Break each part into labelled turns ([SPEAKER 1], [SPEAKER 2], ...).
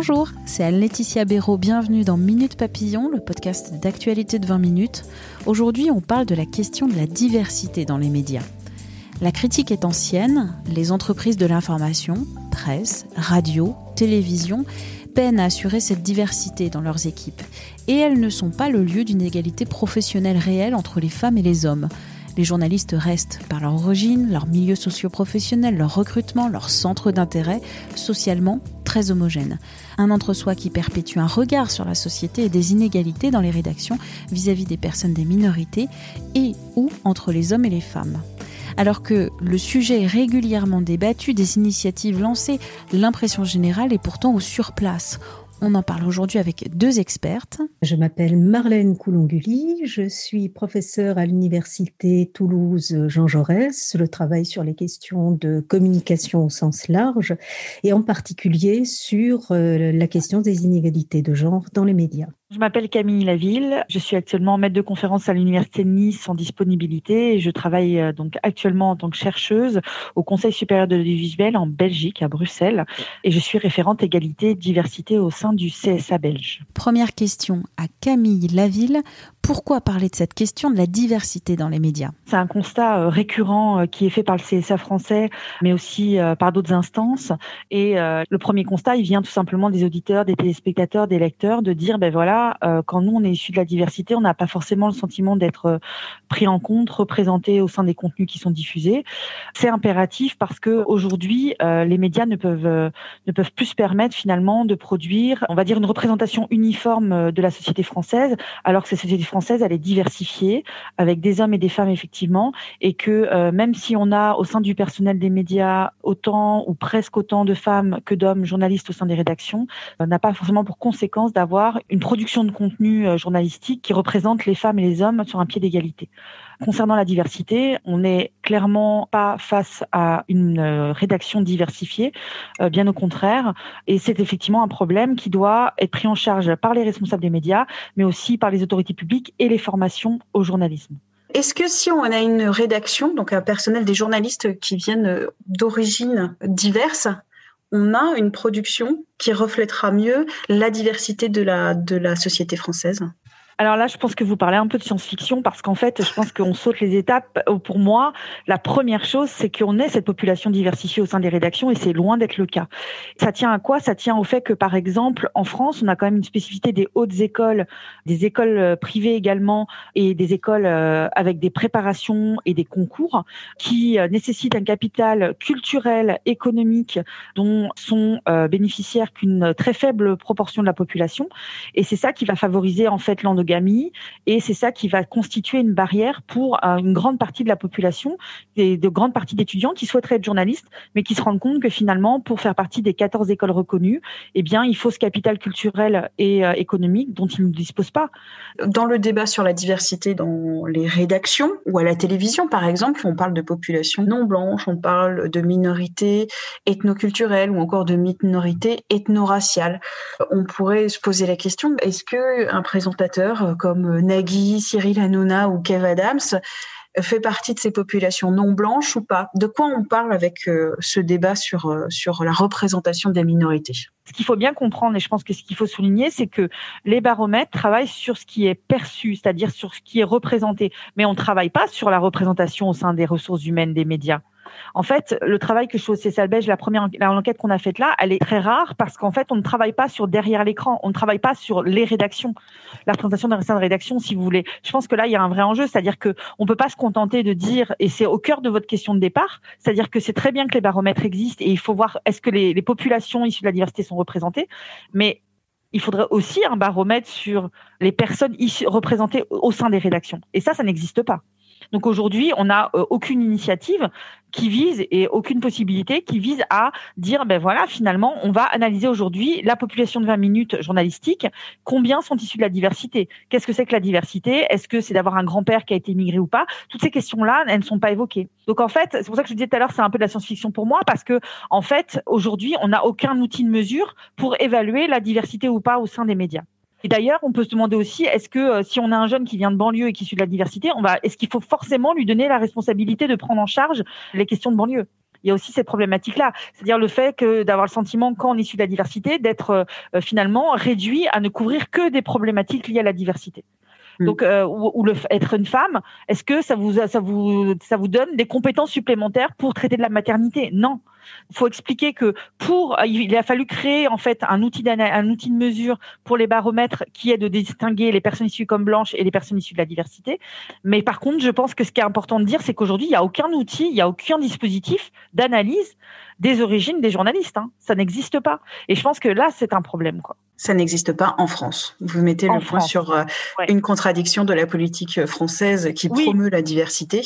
[SPEAKER 1] Bonjour, c'est Anne-Laetitia Béraud. Bienvenue dans Minute Papillon, le podcast d'actualité de 20 minutes. Aujourd'hui, on parle de la question de la diversité dans les médias. La critique est ancienne, les entreprises de l'information, presse, radio, télévision, peinent à assurer cette diversité dans leurs équipes. Et elles ne sont pas le lieu d'une égalité professionnelle réelle entre les femmes et les hommes. Les journalistes restent, par leur origine, leur milieu socio-professionnel, leur recrutement, leur centre d'intérêt, socialement très homogènes. Un entre-soi qui perpétue un regard sur la société et des inégalités dans les rédactions vis-à-vis des personnes des minorités et ou entre les hommes et les femmes. Alors que le sujet est régulièrement débattu, des initiatives lancées, l'impression générale est pourtant au surplace. On en parle aujourd'hui avec deux expertes.
[SPEAKER 2] Je m'appelle Marlène Coulonguli, je suis professeure à l'université Toulouse Jean Jaurès. Je travaille sur les questions de communication au sens large et en particulier sur euh, la question des inégalités de genre dans les médias.
[SPEAKER 3] Je m'appelle Camille Laville, je suis actuellement maître de conférence à l'université de Nice en disponibilité et je travaille euh, donc actuellement en tant que chercheuse au Conseil supérieur de l'audiovisuel en Belgique à Bruxelles et je suis référente égalité et diversité au sein du CSA belge.
[SPEAKER 1] Première question à Camille Laville, pourquoi parler de cette question de la diversité dans les médias?
[SPEAKER 3] C'est un constat euh, récurrent euh, qui est fait par le CSA français, mais aussi par d'autres instances. Et le premier constat, il vient tout simplement des auditeurs, des téléspectateurs, des lecteurs, de dire, ben voilà, quand nous on est issus de la diversité, on n'a pas forcément le sentiment d'être pris en compte, représenté au sein des contenus qui sont diffusés. C'est impératif parce que aujourd'hui, les médias ne peuvent plus se permettre finalement de produire, on va dire, une représentation uniforme de la société française, alors que cette société française elle est diversifiée avec des hommes et des femmes effectivement, et que euh, même si on a au sein du personnel des médias autant ou presque autant de femmes que d'hommes journalistes au sein des rédactions, euh, n'a pas forcément pour conséquence d'avoir une production de contenu euh, journalistique qui représente les femmes et les hommes sur un pied d'égalité. Concernant la diversité, on n'est clairement pas face à une rédaction diversifiée, bien au contraire, et c'est effectivement un problème qui doit être pris en charge par les responsables des médias, mais aussi par les autorités publiques et les formations au journalisme.
[SPEAKER 4] Est-ce que si on a une rédaction, donc un personnel des journalistes qui viennent d'origines diverses, on a une production qui reflètera mieux la diversité de la, de la société française
[SPEAKER 3] alors là, je pense que vous parlez un peu de science-fiction parce qu'en fait, je pense qu'on saute les étapes. Euh, pour moi, la première chose, c'est qu'on ait cette population diversifiée au sein des rédactions et c'est loin d'être le cas. Ça tient à quoi? Ça tient au fait que, par exemple, en France, on a quand même une spécificité des hautes écoles, des écoles euh, privées également et des écoles euh, avec des préparations et des concours qui nécessitent un capital culturel, économique dont sont bénéficiaires qu'une très faible proportion de la population. Et c'est ça qui va favoriser en fait et c'est ça qui va constituer une barrière pour euh, une grande partie de la population et de grandes parties d'étudiants qui souhaiteraient être journalistes, mais qui se rendent compte que finalement, pour faire partie des 14 écoles reconnues, eh bien, il faut ce capital culturel et euh, économique dont ils ne disposent pas.
[SPEAKER 4] Dans le débat sur la diversité dans les rédactions ou à la télévision, par exemple, on parle de population non blanche, on parle de minorités ethnoculturelles ou encore de minorités ethno-raciales. On pourrait se poser la question, est-ce que un présentateur euh, comme euh, Nagui, Cyril Hanouna ou Kev Adams euh, fait partie de ces populations non blanches ou pas? De quoi on parle avec ce débat sur, sur la représentation des minorités?
[SPEAKER 3] Ce qu'il faut bien comprendre, et je pense que ce qu'il faut souligner, c'est que les baromètres travaillent sur ce qui est perçu, c'est-à-dire sur ce qui est représenté, mais on ne travaille pas sur la représentation au sein des ressources humaines des médias. En fait, le travail que je fais au CSL Belge, la première enquête qu'on a faite là, elle est très rare parce qu'en fait, on ne travaille pas sur derrière l'écran, on ne travaille pas sur les rédactions, la présentation d'un de rédaction, si vous voulez. Je pense que là, il y a un vrai enjeu, c'est-à-dire que on peut pas se contenter de dire, et c'est au cœur de votre question de départ, c'est-à-dire que c'est très bien que les baromètres existent et il faut voir est-ce que les, populations issues de la diversité sont représentées, mais il faudrait aussi un baromètre sur les personnes représentées au sein des rédactions. Et ça, ça n'existe pas. Donc aujourd'hui, on n'a euh, aucune initiative qui vise et aucune possibilité qui vise à dire ben voilà finalement on va analyser aujourd'hui la population de 20 minutes journalistique combien sont issus de la diversité. Qu'est-ce que c'est que la diversité? Est-ce que c'est d'avoir un grand-père qui a été immigré ou pas? Toutes ces questions là elles ne sont pas évoquées. Donc en fait c'est pour ça que je disais tout à l'heure c'est un peu de la science-fiction pour moi parce que en fait aujourd'hui on n'a aucun outil de mesure pour évaluer la diversité ou pas au sein des médias et d'ailleurs, on peut se demander aussi, est-ce que euh, si on a un jeune qui vient de banlieue et qui suit de la diversité, on va, est-ce qu'il faut forcément lui donner la responsabilité de prendre en charge les questions de banlieue? Il y a aussi cette problématique-là, c'est-à-dire le fait que d'avoir le sentiment, quand on est issu de la diversité, d'être euh, finalement réduit à ne couvrir que des problématiques liées à la diversité. Mm. Donc, euh, ou, le être une femme, est-ce que ça vous ça vous ça vous donne des compétences supplémentaires pour traiter de la maternité? Non. Il faut expliquer que pour il a fallu créer en fait un outil un outil de mesure pour les baromètres qui est de distinguer les personnes issues comme blanches et les personnes issues de la diversité. Mais par contre, je pense que ce qui est important de dire, c'est qu'aujourd'hui, il n'y a aucun outil, il n'y a aucun dispositif d'analyse des origines des journalistes. Hein. Ça n'existe pas. Et je pense que là, c'est un problème. Quoi.
[SPEAKER 4] Ça n'existe pas en France. Vous mettez le point sur euh, une contradiction de la politique française qui promeut la diversité,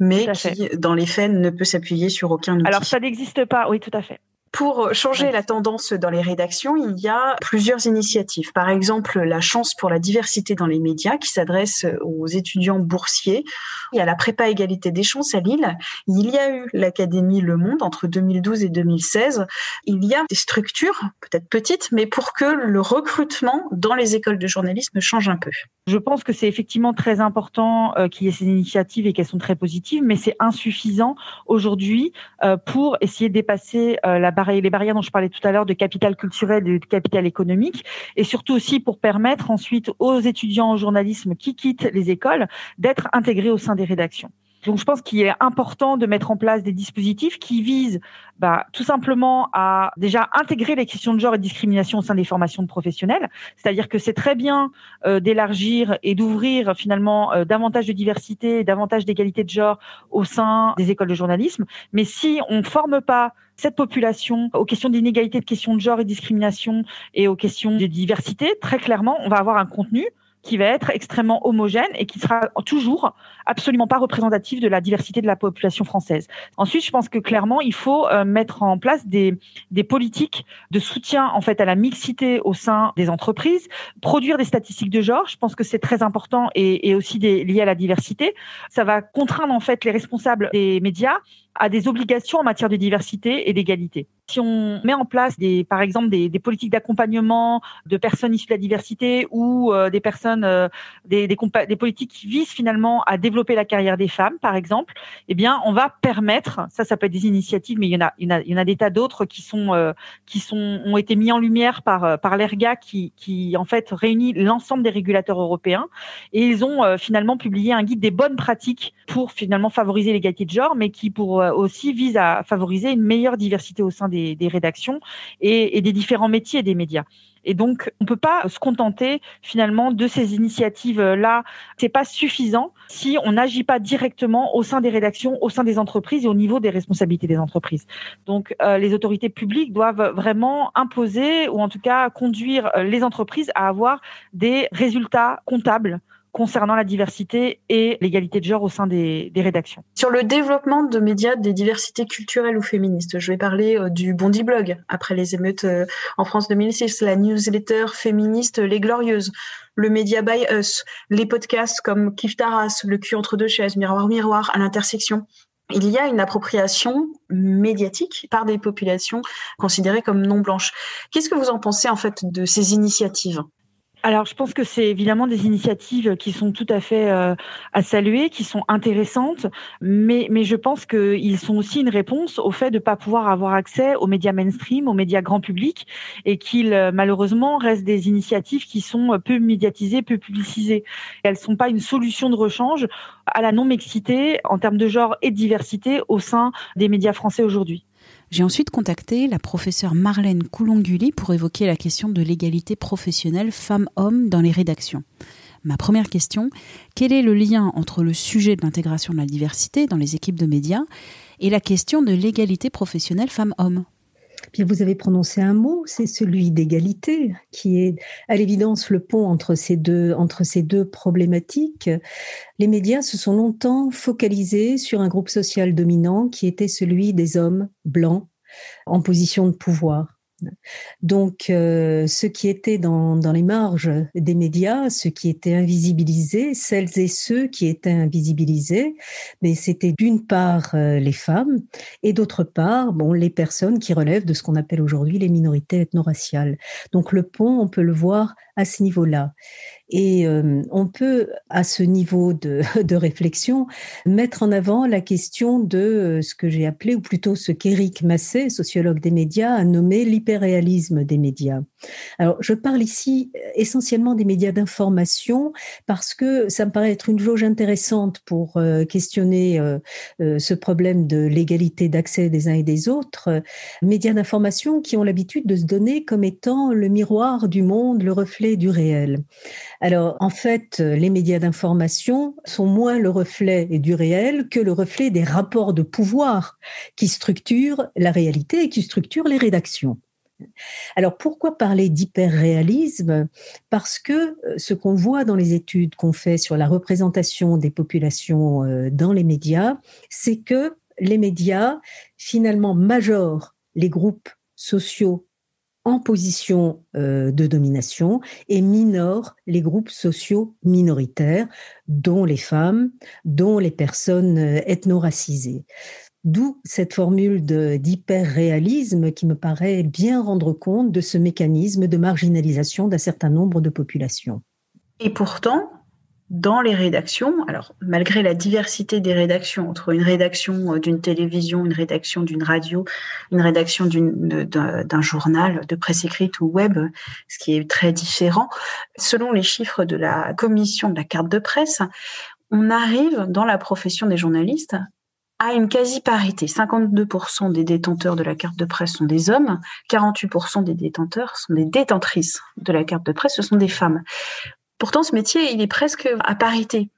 [SPEAKER 4] mais qui, dans les faits, ne peut s'appuyer sur aucun outil.
[SPEAKER 3] Alors, ça n'existe pas, oui, tout à fait.
[SPEAKER 4] Pour changer la tendance dans les rédactions, il y a plusieurs initiatives. Par exemple, la chance pour la diversité dans les médias qui s'adresse aux étudiants boursiers. Il y a la prépa égalité des chances à Lille. Il y a eu l'Académie Le Monde entre 2012 et 2016. Il y a des structures, peut-être petites, mais pour que le recrutement dans les écoles de journalisme change un peu.
[SPEAKER 3] Je pense que c'est effectivement très important euh, qu'il y ait ces initiatives et qu'elles sont très positives, mais c'est insuffisant aujourd'hui euh, pour essayer de dépasser euh, la barrière les barrières dont je parlais tout à l'heure de capital culturel et de capital économique, et surtout aussi pour permettre ensuite aux étudiants en journalisme qui quittent les écoles d'être intégrés au sein des rédactions. Donc, je pense qu'il est important de mettre en place des dispositifs qui visent bah, tout simplement à déjà intégrer les questions de genre et de discrimination au sein des formations de professionnels. C'est-à-dire que c'est très bien euh, d'élargir et d'ouvrir finalement euh, davantage de diversité et davantage d'égalité de genre au sein des écoles de journalisme. Mais si on ne forme pas cette population aux questions d'inégalité, de questions de genre et de discrimination et aux questions de diversité, très clairement, on va avoir un contenu qui va être extrêmement homogène et qui sera toujours absolument pas représentatif de la diversité de la population française. Ensuite, je pense que clairement, il faut euh, mettre en place des, des politiques de soutien en fait à la mixité au sein des entreprises, produire des statistiques de genre. Je pense que c'est très important et, et aussi des, lié à la diversité. Ça va contraindre en fait les responsables des médias à des obligations en matière de diversité et d'égalité. Si on met en place des, par exemple, des, politiques d'accompagnement de personnes issues de la diversité ou euh, des personnes, euh, des, politiques qui visent finalement à développer la carrière des femmes, par exemple, eh bien, on va permettre, ça, ça peut être des initiatives, mais il y en a, il y en a, il y en a des tas d'autres qui sont, euh, qui sont, ont été mis en lumière par, par l'ERGA, qui, qui en fait réunit l'ensemble des régulateurs européens, et ils ont finalement publié un guide des bonnes pratiques pour finalement favoriser l'égalité de genre, mais qui pour aussi vise à favoriser une meilleure diversité au sein des, rédactions et, des différents métiers des médias. Et donc, on peut pas se contenter finalement de ces initiatives-là. C'est pas suffisant si on n'agit pas directement au sein des rédactions, au sein des entreprises et au niveau des responsabilités des entreprises. Donc, euh, les autorités publiques doivent vraiment imposer ou en tout cas conduire euh, les entreprises à avoir des résultats comptables concernant la diversité et l'égalité de genre au sein des, rédactions.
[SPEAKER 4] Sur le développement de médias des diversités culturelles ou féministes, je vais parler euh, du Bondi Blog après les émeutes euh, en France 2006, la newsletter féministe Les Glorieuses, le média by Us, les podcasts comme Kif Taras, Le cul entre deux chaises, Miroir Miroir, à l'intersection il y a une appropriation médiatique par des populations considérées comme non blanches. Qu'est-ce que vous en pensez en fait de ces initiatives?
[SPEAKER 3] Alors, je pense que c'est évidemment des initiatives qui sont tout à fait euh, à saluer, qui sont intéressantes, mais, mais je pense qu'ils sont aussi une réponse au fait de ne pas pouvoir avoir accès aux médias mainstream, aux médias grand public, et qu'ils, euh, malheureusement, restent des initiatives qui sont peu médiatisées, peu publicisées. Elles ne sont pas une solution de rechange à la non-mixité en termes de genre et de diversité au sein des médias français aujourd'hui.
[SPEAKER 1] J'ai ensuite contacté la professeure Marlène Coulonguli pour évoquer la question de l'égalité professionnelle femmes-hommes dans les rédactions. Ma première question, quel est le lien entre le sujet de l'intégration de la diversité dans les équipes de médias et la question de l'égalité professionnelle femmes-hommes?
[SPEAKER 2] Bien, vous avez prononcé un mot, c'est celui d'égalité, qui est à l'évidence le pont entre ces deux entre ces deux problématiques. Les médias se sont longtemps focalisés sur un groupe social dominant qui était celui des hommes blancs en position de pouvoir. Donc, euh, ce qui était dans, dans, les marges des médias, ce qui était invisibilisé, celles et ceux qui étaient invisibilisés, mais c'était d'une part euh, les femmes et d'autre part, bon, les personnes qui relèvent de ce qu'on appelle aujourd'hui les minorités ethno-raciales. Donc, le pont, on peut le voir à ce niveau-là. Et euh, on peut, à ce niveau de, réflexion, mettre en avant la question de euh, ce que j'ai appelé, ou plutôt ce qu'Éric Massé, sociologue des médias, a nommé l'hyperréalisme des médias. Alors, je parle ici euh, essentiellement des médias d'information parce que ça me paraît être une jauge intéressante pour questionner ce problème de l'égalité d'accès des uns et des autres. Médias d'information qui ont l'habitude de se donner comme étant le miroir du monde, le reflet du réel. Alors, en fait, les médias d'information sont moins le reflet du réel que le reflet des rapports de pouvoir qui structurent la réalité et qui structurent les rédactions. Alors pourquoi parler d'hyperréalisme? Parce que euh, ce qu'on voit dans les études qu'on fait sur la représentation des populations euh, dans les médias, c'est que les médias finalement majorent les groupes sociaux en position euh, de domination et minore les groupes sociaux minoritaires, dont les femmes, dont les personnes euh, ethno-racisées. D'où cette formule d'hyper-réalisme qui me paraît bien rendre compte de ce mécanisme de marginalisation d'un certain nombre de populations.
[SPEAKER 4] Et pourtant, dans les rédactions, alors malgré la diversité des rédactions, entre une rédaction euh, d'une télévision, une rédaction d'une radio, une rédaction d'un journal de presse écrite ou web, ce qui est très différent, selon les chiffres de la commission de la carte de presse, on arrive dans la profession des journalistes à une quasi-parité. 52% des détenteurs de la carte de presse sont des hommes, 48% des détenteurs sont des détentrices de la carte de presse, ce sont des femmes. Pourtant, ce métier, il est presque à parité.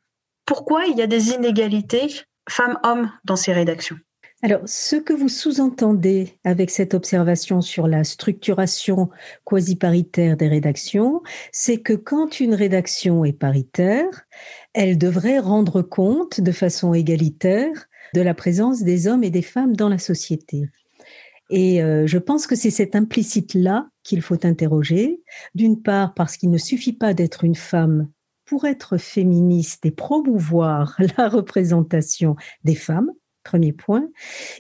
[SPEAKER 4] Pourquoi il y a des inégalités femmes-hommes dans ces rédactions?
[SPEAKER 2] Alors, ce que vous sous-entendez avec cette observation sur la structuration quasi-paritaire des rédactions, c'est que quand une rédaction est paritaire, elle devrait rendre compte de façon égalitaire de la présence des hommes et des femmes dans la société. Et euh, je pense que c'est cet implicite-là qu'il faut interroger. D'une part, parce qu'il ne suffit pas d'être une femme pour être féministe et promouvoir la représentation des femmes, premier point.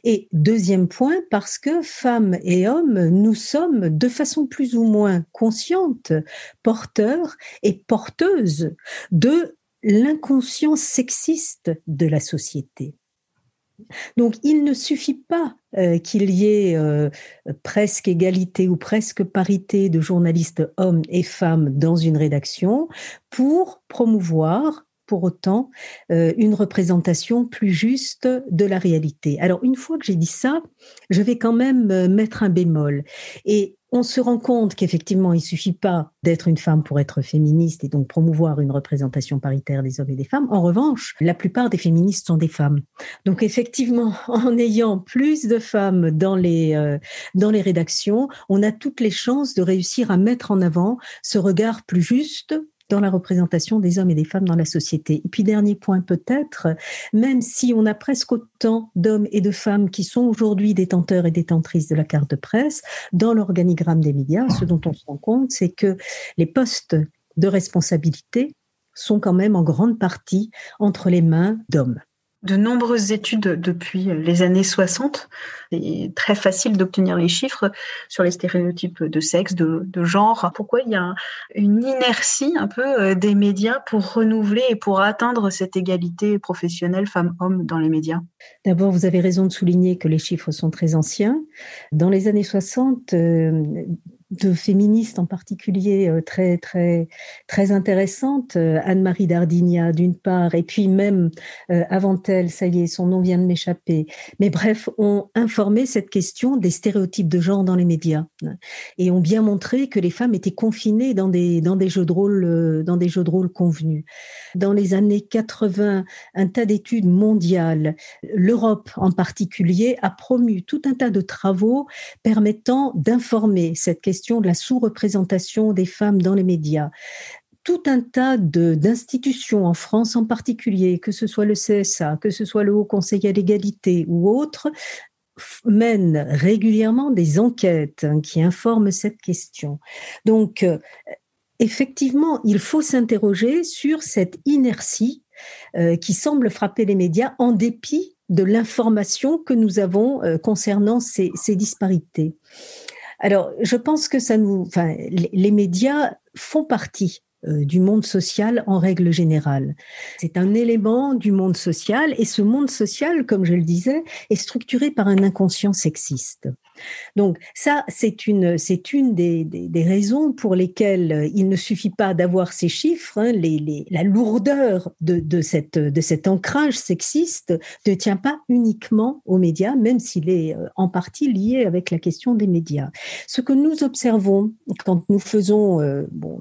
[SPEAKER 2] Et deuxième point, parce que femmes et hommes, nous sommes de façon plus ou moins consciente porteurs et porteuses de l'inconscience sexiste de la société. Donc il ne suffit pas euh, qu'il y ait euh, presque égalité ou presque parité de journalistes hommes et femmes dans une rédaction pour promouvoir pour autant euh, une représentation plus juste de la réalité. Alors une fois que j'ai dit ça, je vais quand même mettre un bémol. Et on se rend compte qu'effectivement, il suffit pas d'être une femme pour être féministe et donc promouvoir une représentation paritaire des hommes et des femmes. En revanche, la plupart des féministes sont des femmes. Donc effectivement, en ayant plus de femmes dans les euh, dans les rédactions, on a toutes les chances de réussir à mettre en avant ce regard plus juste dans la représentation des hommes et des femmes dans la société. Et puis dernier point peut-être, même si on a presque autant d'hommes et de femmes qui sont aujourd'hui détenteurs et détentrices de la carte de presse, dans l'organigramme des médias, ce dont on se rend compte, c'est que les postes de responsabilité sont quand même en grande partie entre les mains d'hommes
[SPEAKER 4] de nombreuses études depuis les années 60. C'est très facile d'obtenir les chiffres sur les stéréotypes de sexe, de, genre. Pourquoi il y a une inertie un peu euh, des médias pour renouveler et pour atteindre cette égalité professionnelle femmes-hommes dans les médias?
[SPEAKER 2] D'abord, vous avez raison de souligner que les chiffres sont très anciens. Dans les années 60, de féministes en particulier euh, très très très intéressantes, euh, Anne-Marie Dardigna d'une part, et puis même euh, avant elle, ça y est, son nom vient de m'échapper. Mais bref, ont informé cette question des stéréotypes de genre dans les médias et ont bien montré que les femmes étaient confinées dans des dans des jeux de dans des jeux de rôle convenus. Dans les années 80, un tas d'études mondiales, l'Europe en particulier, a promu tout un tas de travaux permettant d'informer cette question de la sous-représentation des femmes dans les médias tout un tas d'institutions en France en particulier, que ce soit le CSA, que ce soit le Haut Conseil à l'égalité ou autres, mènent régulièrement des enquêtes hein, qui informent cette question. Donc, euh, effectivement, il faut s'interroger sur cette inertie euh, qui semble frapper les médias en dépit de l'information que nous avons euh, concernant ces, ces disparités. Alors, je pense que ça nous, enfin, les médias font partie du monde social en règle générale. C'est un élément du monde social et ce monde social, comme je le disais, est structuré par un inconscient sexiste. Donc ça, c'est une, c'est une des, des, raisons pour lesquelles euh, il ne suffit pas d'avoir ces chiffres. Hein, la lourdeur de, de, cette, de cet ancrage sexiste ne tient pas uniquement aux médias, même s'il est euh, en partie lié avec la question des médias. Ce que nous observons quand nous faisons, euh, bon,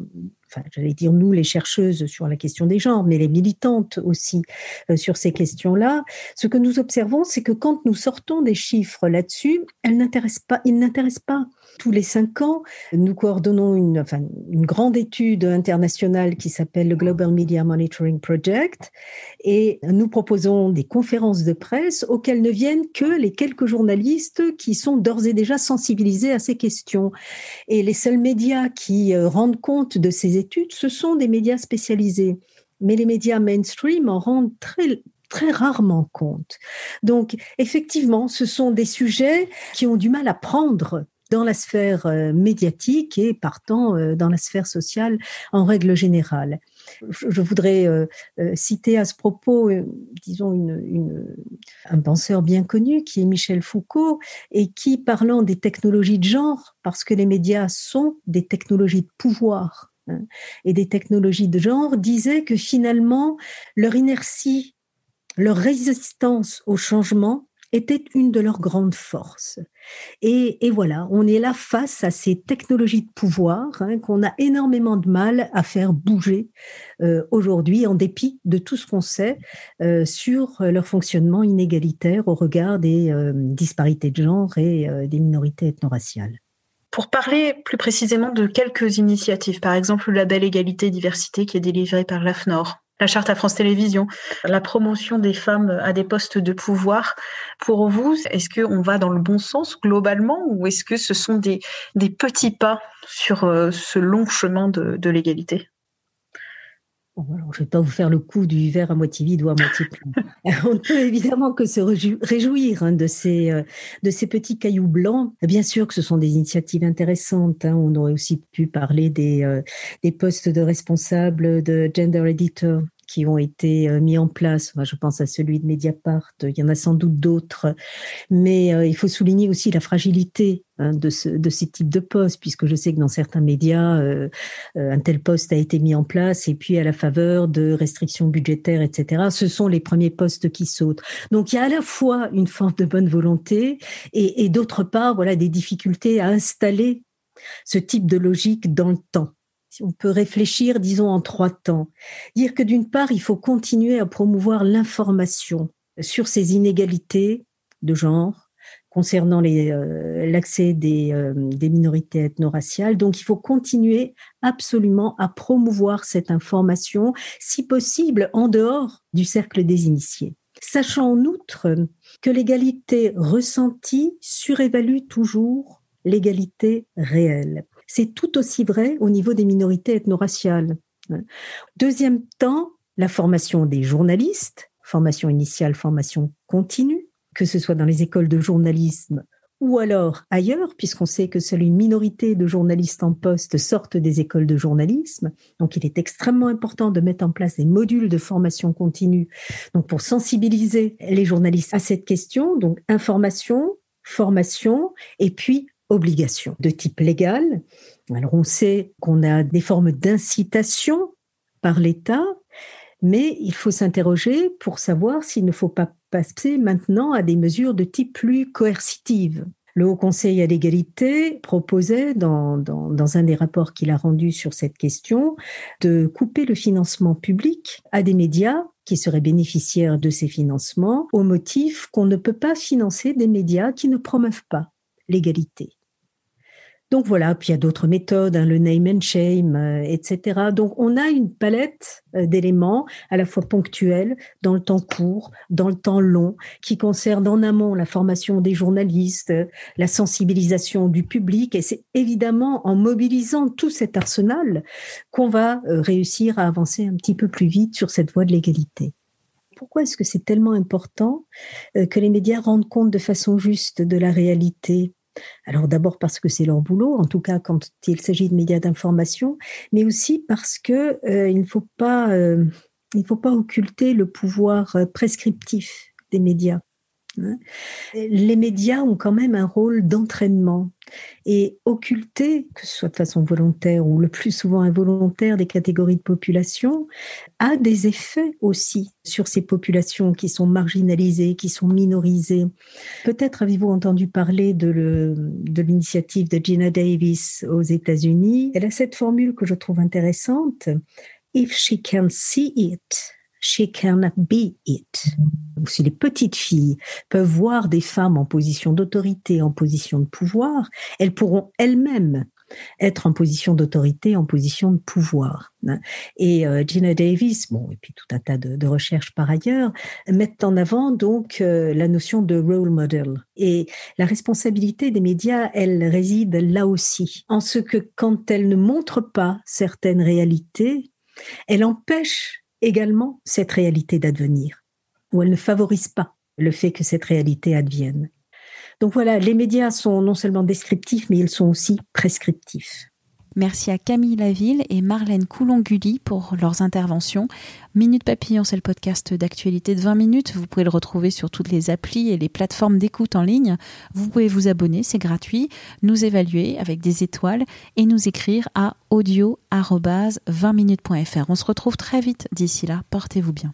[SPEAKER 2] enfin, j'allais dire nous, les chercheuses sur la question des genres, mais les militantes aussi euh, sur ces questions-là, ce que nous observons, c'est que quand nous sortons des chiffres là-dessus, ils n'intéressent pas tous les cinq ans, nous coordonnons une, grande étude internationale qui s'appelle le Global Media Monitoring Project et nous proposons des conférences de presse auxquelles ne viennent que les quelques journalistes qui sont d'ores et déjà sensibilisés à ces questions. Et les seuls médias qui euh, rendent compte de ces études, ce sont des médias spécialisés. Mais les médias mainstream en rendent très rarement compte. Donc, effectivement, ce sont des sujets qui ont du mal à prendre dans la sphère euh, médiatique et partant euh, dans la sphère sociale en règle générale. Je voudrais euh, citer à ce propos, disons, un penseur bien connu qui est Michel Foucault et qui, parlant des technologies de genre, parce que les médias sont des technologies de pouvoir hein, et des technologies de genre, disait que finalement, leur inertie, leur résistance au changement était une de leurs grandes forces. Et, voilà, on est là face à ces technologies de pouvoir hein, qu'on a énormément de mal à faire bouger euh, aujourd'hui, en dépit de tout ce qu'on sait euh, sur leur fonctionnement inégalitaire au regard des euh, disparités de genre et des minorités ethno-raciales.
[SPEAKER 4] Pour parler plus précisément de quelques initiatives, par exemple le label Égalité Diversité qui est délivré par l'AFNOR, la charte à France Télévisions, la promotion des femmes à des postes de pouvoir. Pour vous, est-ce qu'on va dans le bon sens globalement ou est-ce que ce sont des, des petits pas sur euh, ce long chemin de, de l'égalité?
[SPEAKER 2] Je ne vais pas vous faire le coup du verre à moitié vide ou à moitié plein. On ne peut évidemment que se réjouir hein, de, ces, euh, de ces petits cailloux blancs. Bien sûr que ce sont des initiatives intéressantes. Hein. On aurait aussi pu parler des, euh, des postes de responsables de gender editor qui ont été euh, mis en place. je pense à celui de Mediapart. Il y en a sans doute d'autres, mais euh, il faut souligner aussi la fragilité hein, de, ce, de ces types de postes, puisque je sais que dans certains médias, euh, un tel poste a été mis en place et puis à la faveur de restrictions budgétaires, etc. Ce sont les premiers postes qui sautent. Donc il y a à la fois une forme de bonne volonté et, et d'autre part, voilà, des difficultés à installer ce type de logique dans le temps on peut réfléchir, disons, en trois temps. Dire que d'une part, il faut continuer à promouvoir l'information sur ces inégalités de genre concernant euh, l'accès des, euh, des minorités ethno-raciales. Donc, il faut continuer absolument à promouvoir cette information, si possible, en dehors du cercle des initiés. Sachant en outre que l'égalité ressentie surévalue toujours l'égalité réelle. C'est tout aussi vrai au niveau des minorités ethno-raciales. Deuxième temps, la formation des journalistes, formation initiale, formation continue, que ce soit dans les écoles de journalisme ou alors ailleurs, puisqu'on sait que seule une minorité de journalistes en poste sortent des écoles de journalisme. Donc, il est extrêmement important de mettre en place des modules de formation continue, donc pour sensibiliser les journalistes à cette question. Donc, information, formation, et puis obligations de type légal. Alors on sait qu'on a des formes d'incitation par l'État, mais il faut s'interroger pour savoir s'il ne faut pas passer maintenant à des mesures de type plus coercitive. Le Haut Conseil à l'égalité proposait, dans, dans, dans, un des rapports qu'il a rendu sur cette question, de couper le financement public à des médias qui seraient bénéficiaires de ces financements au motif qu'on ne peut pas financer des médias qui ne promeuvent pas l'égalité. Donc voilà, puis il y a d'autres méthodes, hein, le name and shame, euh, etc. Donc on a une palette euh, d'éléments à la fois ponctuels, dans le temps court, dans le temps long, qui concernent en amont la formation des journalistes, la sensibilisation du public, et c'est évidemment en mobilisant tout cet arsenal qu'on va euh, réussir à avancer un petit peu plus vite sur cette voie de l'égalité. Pourquoi est-ce que c'est tellement important que les médias rendent compte de façon juste de la réalité? Alors d'abord parce que c'est leur boulot, en tout cas quand il s'agit de médias d'information, mais aussi parce que euh, il ne faut pas euh, il faut pas occulter le pouvoir euh, prescriptif des médias. Hein. Les médias ont quand même un rôle d'entraînement et occulter, que ce soit de façon volontaire ou le plus souvent involontaire, des catégories de population, a des effets aussi sur ces populations qui sont marginalisées, qui sont minorisées. Peut-être avez-vous entendu parler de l'initiative de, de Gina Davis aux États-Unis. Elle a cette formule que je trouve intéressante. If she can see it, she can be it. Si les petites filles peuvent voir des femmes en position d'autorité, en position de pouvoir, elles pourront elles-mêmes être en position d'autorité, en position de pouvoir. Et euh, Gina Davis, bon, et puis tout un tas de, recherches par ailleurs, mettent en avant donc euh, la notion de role model. Et la responsabilité des médias, elle réside là aussi, en ce que quand elles ne montrent pas certaines réalités, elle empêche également cette réalité d'advenir, ou elle ne favorise pas le fait que cette réalité advienne. Donc voilà, les médias sont non seulement descriptifs, mais ils sont aussi prescriptifs.
[SPEAKER 1] Merci à Camille Laville et Marlène Coulonguli pour leurs interventions. Minute Papillon, c'est le podcast d'actualité de 20 minutes. Vous pouvez le retrouver sur toutes les applis et les plateformes d'écoute en ligne. Vous pouvez vous abonner, c'est gratuit, nous évaluer avec des étoiles et nous écrire à audio-20minutes.fr. On se retrouve très vite d'ici là. Portez-vous bien.